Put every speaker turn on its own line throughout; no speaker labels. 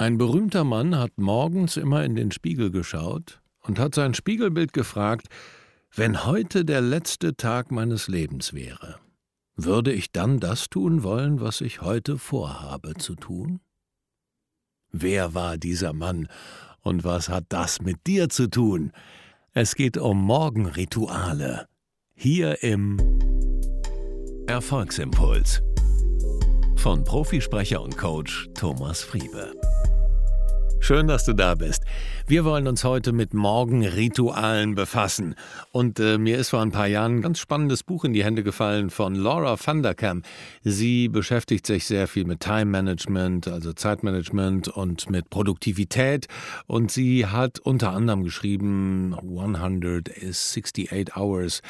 Ein berühmter Mann hat morgens immer in den Spiegel geschaut und hat sein Spiegelbild gefragt, wenn heute der letzte Tag meines Lebens wäre, würde ich dann das tun wollen, was ich heute vorhabe zu tun? Wer war dieser Mann und was hat das mit dir zu tun? Es geht um Morgenrituale. Hier im Erfolgsimpuls von Profisprecher und Coach Thomas Friebe. Schön, dass du da bist. Wir wollen uns heute mit Morgenritualen befassen. Und äh, mir ist vor ein paar Jahren ein ganz spannendes Buch in die Hände gefallen von Laura van der Kam. Sie beschäftigt sich sehr viel mit Time Management, also Zeitmanagement und mit Produktivität. Und sie hat unter anderem geschrieben 168 Hours.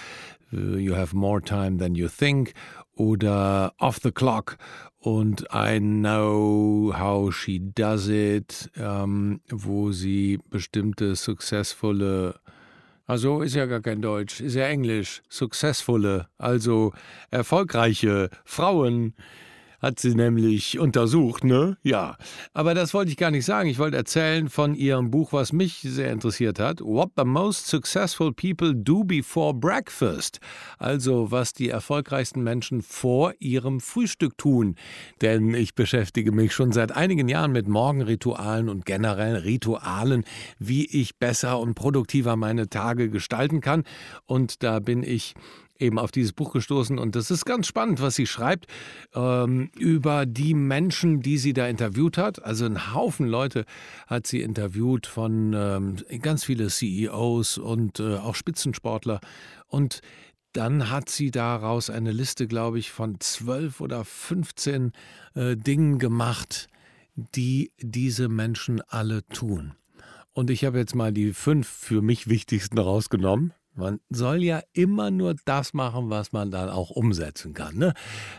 Uh, you have more time than you think oder Off the Clock. Und I Know How She Does It, ähm, wo sie bestimmte successvolle, also ist ja gar kein Deutsch, ist ja Englisch, successvolle, also erfolgreiche Frauen hat sie nämlich untersucht, ne? Ja. Aber das wollte ich gar nicht sagen. Ich wollte erzählen von ihrem Buch, was mich sehr interessiert hat. What the most successful people do before breakfast. Also, was die erfolgreichsten Menschen vor ihrem Frühstück tun. Denn ich beschäftige mich schon seit einigen Jahren mit Morgenritualen und generellen Ritualen, wie ich besser und produktiver meine Tage gestalten kann. Und da bin ich eben auf dieses Buch gestoßen und das ist ganz spannend, was sie schreibt ähm, über die Menschen, die sie da interviewt hat. Also ein Haufen Leute hat sie interviewt von ähm, ganz viele CEOs und äh, auch Spitzensportler und dann hat sie daraus eine Liste, glaube ich, von zwölf oder 15 äh, Dingen gemacht, die diese Menschen alle tun. Und ich habe jetzt mal die fünf für mich wichtigsten rausgenommen. Man soll ja immer nur das machen, was man dann auch umsetzen kann. Ne?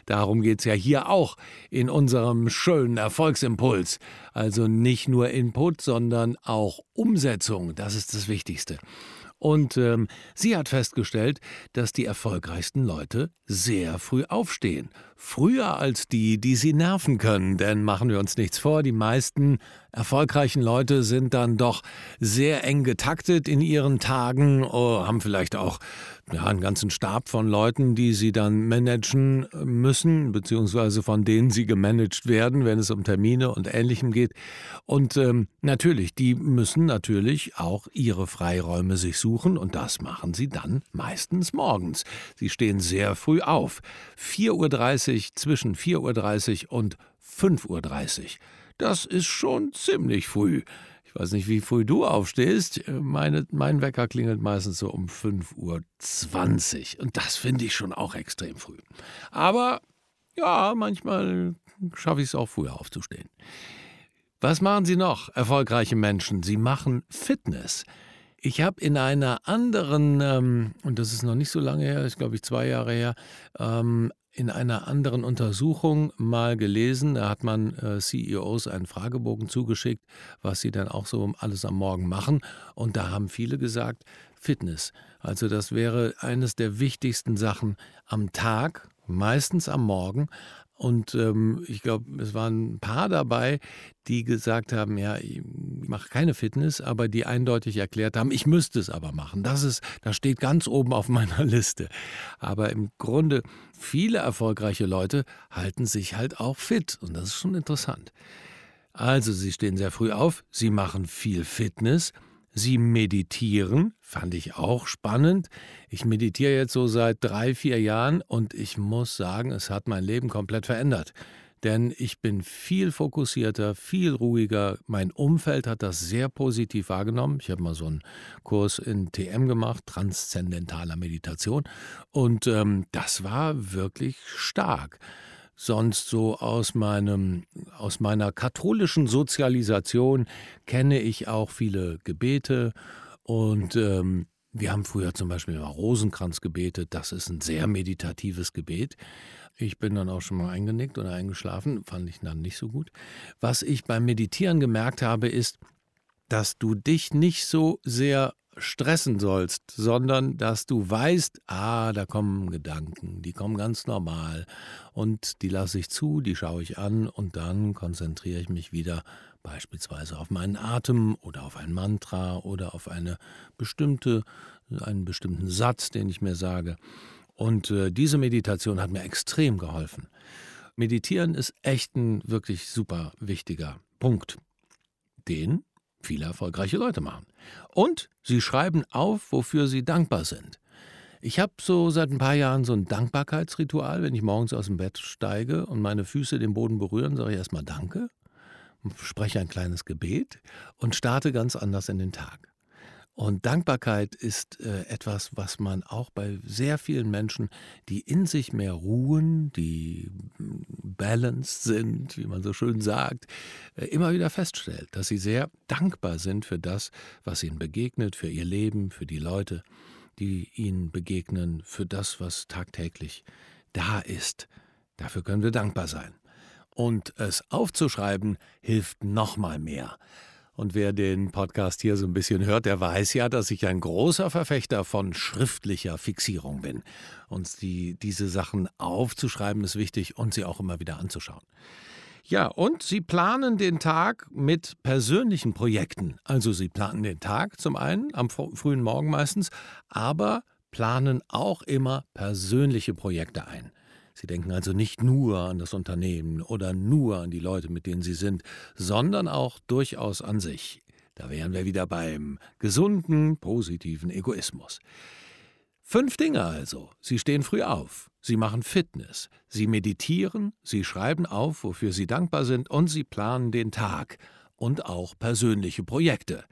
Darum geht es ja hier auch in unserem schönen Erfolgsimpuls. Also nicht nur Input, sondern auch Umsetzung. Das ist das Wichtigste. Und ähm, sie hat festgestellt, dass die erfolgreichsten Leute sehr früh aufstehen. Früher als die, die sie nerven können. Denn machen wir uns nichts vor, die meisten erfolgreichen Leute sind dann doch sehr eng getaktet in ihren Tagen, oh, haben vielleicht auch ja, einen ganzen Stab von Leuten, die sie dann managen müssen, beziehungsweise von denen sie gemanagt werden, wenn es um Termine und Ähnlichem geht. Und ähm, natürlich, die müssen natürlich auch ihre Freiräume sich suchen und das machen sie dann meistens morgens. Sie stehen sehr früh auf. 4.30 Uhr, zwischen 4.30 Uhr und 5.30 Uhr. Das ist schon ziemlich früh. Ich weiß nicht, wie früh du aufstehst. Meine, mein Wecker klingelt meistens so um 5.20 Uhr. Und das finde ich schon auch extrem früh. Aber ja, manchmal schaffe ich es auch früher aufzustehen. Was machen Sie noch, erfolgreiche Menschen? Sie machen Fitness. Ich habe in einer anderen, ähm, und das ist noch nicht so lange her, ist glaube ich zwei Jahre her, ähm, in einer anderen Untersuchung mal gelesen, da hat man äh, CEOs einen Fragebogen zugeschickt, was sie dann auch so alles am Morgen machen. Und da haben viele gesagt, Fitness. Also das wäre eines der wichtigsten Sachen am Tag, meistens am Morgen, und ähm, ich glaube, es waren ein paar dabei, die gesagt haben, ja, ich mache keine Fitness, aber die eindeutig erklärt haben, ich müsste es aber machen. Das ist, das steht ganz oben auf meiner Liste. Aber im Grunde, viele erfolgreiche Leute halten sich halt auch fit. Und das ist schon interessant. Also, sie stehen sehr früh auf, sie machen viel Fitness Sie meditieren, fand ich auch spannend. Ich meditiere jetzt so seit drei, vier Jahren und ich muss sagen, es hat mein Leben komplett verändert. Denn ich bin viel fokussierter, viel ruhiger. Mein Umfeld hat das sehr positiv wahrgenommen. Ich habe mal so einen Kurs in TM gemacht, transzendentaler Meditation. Und ähm, das war wirklich stark sonst so aus meinem aus meiner katholischen Sozialisation kenne ich auch viele Gebete und ähm, wir haben früher zum Beispiel mal Rosenkranz gebetet. Das ist ein sehr meditatives Gebet. Ich bin dann auch schon mal eingenickt oder eingeschlafen, fand ich dann nicht so gut. Was ich beim Meditieren gemerkt habe, ist, dass du dich nicht so sehr stressen sollst, sondern dass du weißt, ah, da kommen Gedanken, die kommen ganz normal und die lasse ich zu, die schaue ich an und dann konzentriere ich mich wieder beispielsweise auf meinen Atem oder auf ein Mantra oder auf eine bestimmte, einen bestimmten Satz, den ich mir sage. Und äh, diese Meditation hat mir extrem geholfen. Meditieren ist echt ein wirklich super wichtiger Punkt, den viele erfolgreiche Leute machen. Und sie schreiben auf, wofür sie dankbar sind. Ich habe so seit ein paar Jahren so ein Dankbarkeitsritual. Wenn ich morgens aus dem Bett steige und meine Füße den Boden berühren, sage ich erstmal Danke, spreche ein kleines Gebet und starte ganz anders in den Tag. Und Dankbarkeit ist äh, etwas, was man auch bei sehr vielen Menschen, die in sich mehr ruhen, die balanced sind, wie man so schön sagt, äh, immer wieder feststellt, dass sie sehr dankbar sind für das, was ihnen begegnet, für ihr Leben, für die Leute, die ihnen begegnen, für das, was tagtäglich da ist. Dafür können wir dankbar sein. Und es aufzuschreiben hilft noch mal mehr. Und wer den Podcast hier so ein bisschen hört, der weiß ja, dass ich ein großer Verfechter von schriftlicher Fixierung bin. Und die, diese Sachen aufzuschreiben ist wichtig und sie auch immer wieder anzuschauen. Ja, und Sie planen den Tag mit persönlichen Projekten. Also Sie planen den Tag zum einen, am frühen Morgen meistens, aber planen auch immer persönliche Projekte ein. Sie denken also nicht nur an das Unternehmen oder nur an die Leute, mit denen Sie sind, sondern auch durchaus an sich. Da wären wir wieder beim gesunden, positiven Egoismus. Fünf Dinge also. Sie stehen früh auf, Sie machen Fitness, Sie meditieren, Sie schreiben auf, wofür Sie dankbar sind, und Sie planen den Tag und auch persönliche Projekte.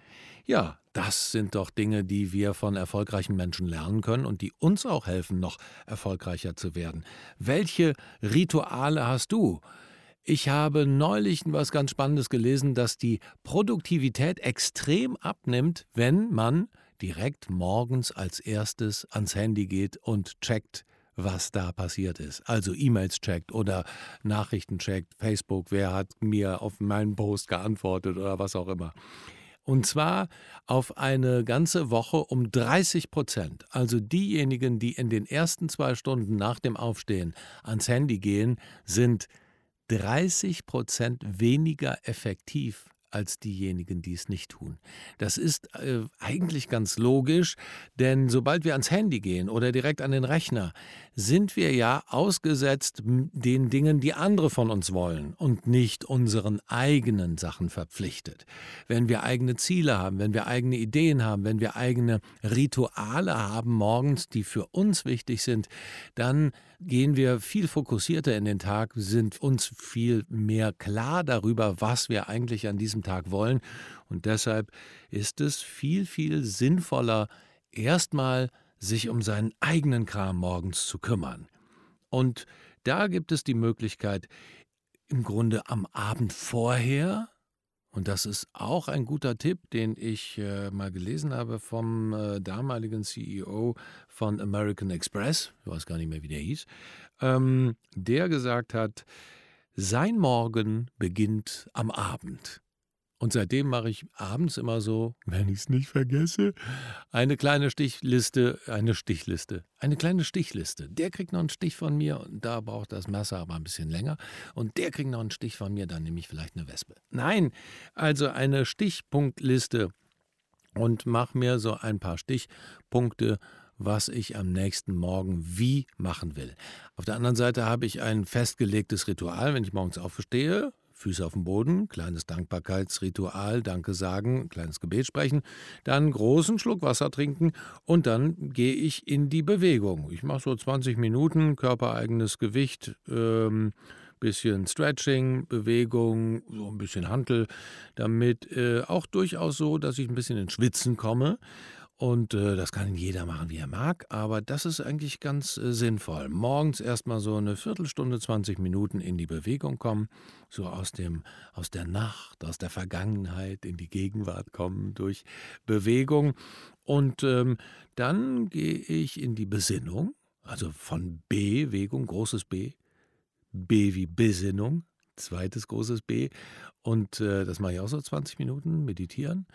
Ja, das sind doch Dinge, die wir von erfolgreichen Menschen lernen können und die uns auch helfen, noch erfolgreicher zu werden. Welche Rituale hast du? Ich habe neulich was ganz Spannendes gelesen, dass die Produktivität extrem abnimmt, wenn man direkt morgens als erstes ans Handy geht und checkt, was da passiert ist. Also E-Mails checkt oder Nachrichten checkt, Facebook, wer hat mir auf meinen Post geantwortet oder was auch immer. Und zwar auf eine ganze Woche um 30 Prozent. Also diejenigen, die in den ersten zwei Stunden nach dem Aufstehen ans Handy gehen, sind 30 Prozent weniger effektiv als diejenigen, die es nicht tun. Das ist äh, eigentlich ganz logisch, denn sobald wir ans Handy gehen oder direkt an den Rechner, sind wir ja ausgesetzt den Dingen, die andere von uns wollen und nicht unseren eigenen Sachen verpflichtet. Wenn wir eigene Ziele haben, wenn wir eigene Ideen haben, wenn wir eigene Rituale haben morgens, die für uns wichtig sind, dann gehen wir viel fokussierter in den Tag, sind uns viel mehr klar darüber, was wir eigentlich an diesem Tag wollen. Und deshalb ist es viel, viel sinnvoller, erstmal sich um seinen eigenen Kram morgens zu kümmern. Und da gibt es die Möglichkeit, im Grunde am Abend vorher, und das ist auch ein guter Tipp, den ich äh, mal gelesen habe vom äh, damaligen CEO von American Express, ich weiß gar nicht mehr, wie der hieß, ähm, der gesagt hat, sein Morgen beginnt am Abend. Und seitdem mache ich abends immer so, wenn ich es nicht vergesse, eine kleine Stichliste, eine Stichliste, eine kleine Stichliste. Der kriegt noch einen Stich von mir und da braucht das Messer aber ein bisschen länger. Und der kriegt noch einen Stich von mir, dann nehme ich vielleicht eine Wespe. Nein, also eine Stichpunktliste und mache mir so ein paar Stichpunkte was ich am nächsten Morgen wie machen will. Auf der anderen Seite habe ich ein festgelegtes Ritual, wenn ich morgens aufstehe, Füße auf dem Boden, kleines Dankbarkeitsritual, Danke sagen, kleines Gebet sprechen, dann großen Schluck Wasser trinken und dann gehe ich in die Bewegung. Ich mache so 20 Minuten, körpereigenes Gewicht, ähm, bisschen Stretching, Bewegung, so ein bisschen Hantel, damit äh, auch durchaus so, dass ich ein bisschen ins Schwitzen komme. Und äh, das kann jeder machen, wie er mag, aber das ist eigentlich ganz äh, sinnvoll. Morgens erstmal so eine Viertelstunde, 20 Minuten in die Bewegung kommen, so aus dem aus der Nacht, aus der Vergangenheit in die Gegenwart kommen durch Bewegung. Und ähm, dann gehe ich in die Besinnung, also von Bewegung, großes B, B wie Besinnung, zweites großes B. Und äh, das mache ich auch so 20 Minuten meditieren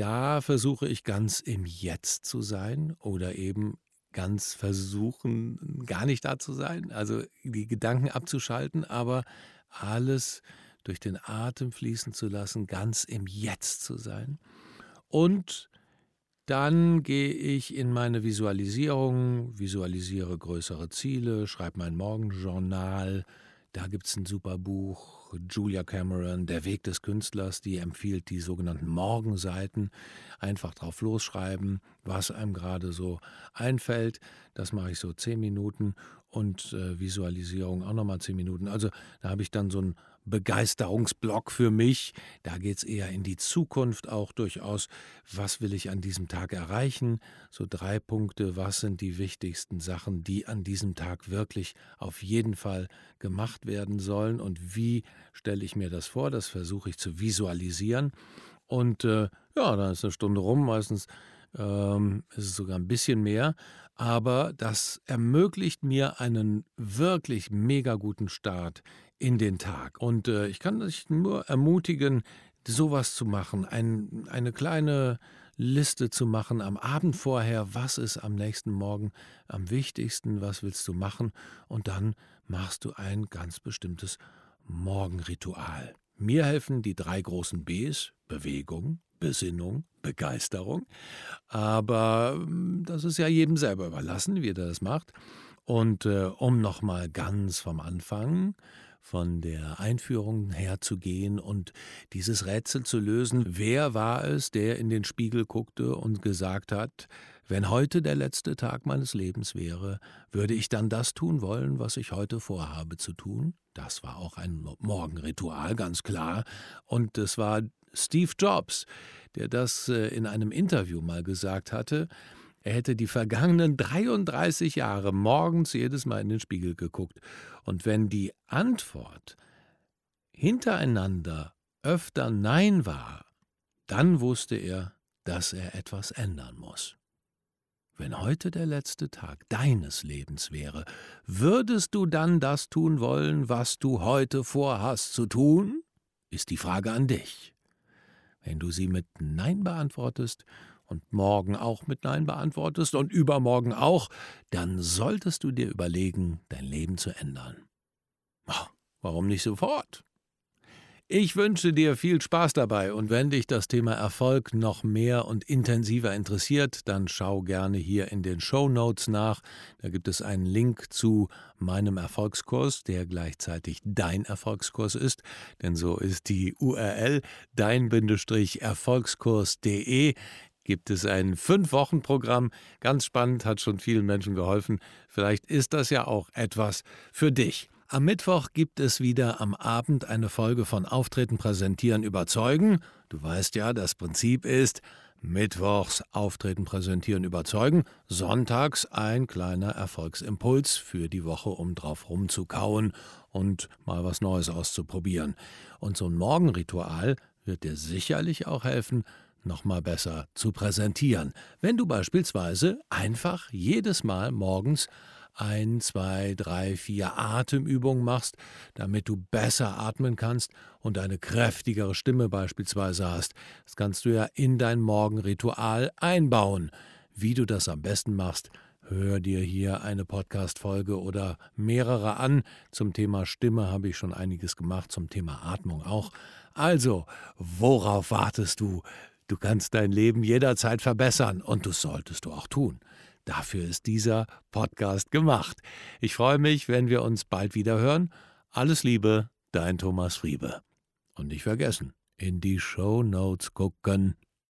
da versuche ich ganz im Jetzt zu sein oder eben ganz versuchen, gar nicht da zu sein, also die Gedanken abzuschalten, aber alles durch den Atem fließen zu lassen, ganz im Jetzt zu sein. Und dann gehe ich in meine Visualisierung, visualisiere größere Ziele, schreibe mein Morgenjournal. Da gibt es ein super Buch, Julia Cameron, Der Weg des Künstlers, die empfiehlt die sogenannten Morgenseiten. Einfach drauf losschreiben, was einem gerade so einfällt. Das mache ich so zehn Minuten und äh, Visualisierung auch nochmal zehn Minuten. Also da habe ich dann so ein Begeisterungsblock für mich. Da geht es eher in die Zukunft auch durchaus. Was will ich an diesem Tag erreichen? So drei Punkte. Was sind die wichtigsten Sachen, die an diesem Tag wirklich auf jeden Fall gemacht werden sollen? Und wie stelle ich mir das vor? Das versuche ich zu visualisieren. Und äh, ja, dann ist eine Stunde rum. Meistens ähm, ist es sogar ein bisschen mehr. Aber das ermöglicht mir einen wirklich mega guten Start in den Tag. Und äh, ich kann dich nur ermutigen, sowas zu machen, ein, eine kleine Liste zu machen am Abend vorher, was ist am nächsten Morgen am wichtigsten, was willst du machen und dann machst du ein ganz bestimmtes Morgenritual. Mir helfen die drei großen Bs, Bewegung, Besinnung, Begeisterung, aber hm, das ist ja jedem selber überlassen, wie er das macht. Und äh, um nochmal ganz vom Anfang von der Einführung herzugehen und dieses Rätsel zu lösen. Wer war es, der in den Spiegel guckte und gesagt hat, wenn heute der letzte Tag meines Lebens wäre, würde ich dann das tun wollen, was ich heute vorhabe zu tun? Das war auch ein Morgenritual, ganz klar. Und es war Steve Jobs, der das äh, in einem Interview mal gesagt hatte. Er hätte die vergangenen 33 Jahre morgens jedes Mal in den Spiegel geguckt. Und wenn die Antwort hintereinander öfter Nein war, dann wusste er, dass er etwas ändern muss. Wenn heute der letzte Tag deines Lebens wäre, würdest du dann das tun wollen, was du heute vorhast zu tun? Ist die Frage an dich. Wenn du sie mit Nein beantwortest, und morgen auch mit Nein beantwortest und übermorgen auch, dann solltest du dir überlegen, dein Leben zu ändern. Oh, warum nicht sofort? Ich wünsche dir viel Spaß dabei und wenn dich das Thema Erfolg noch mehr und intensiver interessiert, dann schau gerne hier in den Show Notes nach. Da gibt es einen Link zu meinem Erfolgskurs, der gleichzeitig dein Erfolgskurs ist, denn so ist die URL dein-erfolgskurs.de gibt es ein Fünf-Wochen-Programm. Ganz spannend, hat schon vielen Menschen geholfen. Vielleicht ist das ja auch etwas für dich. Am Mittwoch gibt es wieder am Abend eine Folge von Auftreten, Präsentieren, Überzeugen. Du weißt ja, das Prinzip ist Mittwochs Auftreten, Präsentieren, Überzeugen, sonntags ein kleiner Erfolgsimpuls für die Woche, um drauf rumzukauen und mal was Neues auszuprobieren. Und so ein Morgenritual wird dir sicherlich auch helfen, nochmal besser zu präsentieren. Wenn du beispielsweise einfach jedes Mal morgens ein, zwei, drei, vier Atemübungen machst, damit du besser atmen kannst und eine kräftigere Stimme beispielsweise hast. Das kannst du ja in dein Morgenritual einbauen. Wie du das am besten machst, hör dir hier eine Podcast-Folge oder mehrere an. Zum Thema Stimme habe ich schon einiges gemacht, zum Thema Atmung auch. Also, worauf wartest du? Du kannst dein Leben jederzeit verbessern und das solltest du auch tun. Dafür ist dieser Podcast gemacht. Ich freue mich, wenn wir uns bald wieder hören. Alles Liebe, dein Thomas Friebe. Und nicht vergessen, in die Show Notes gucken.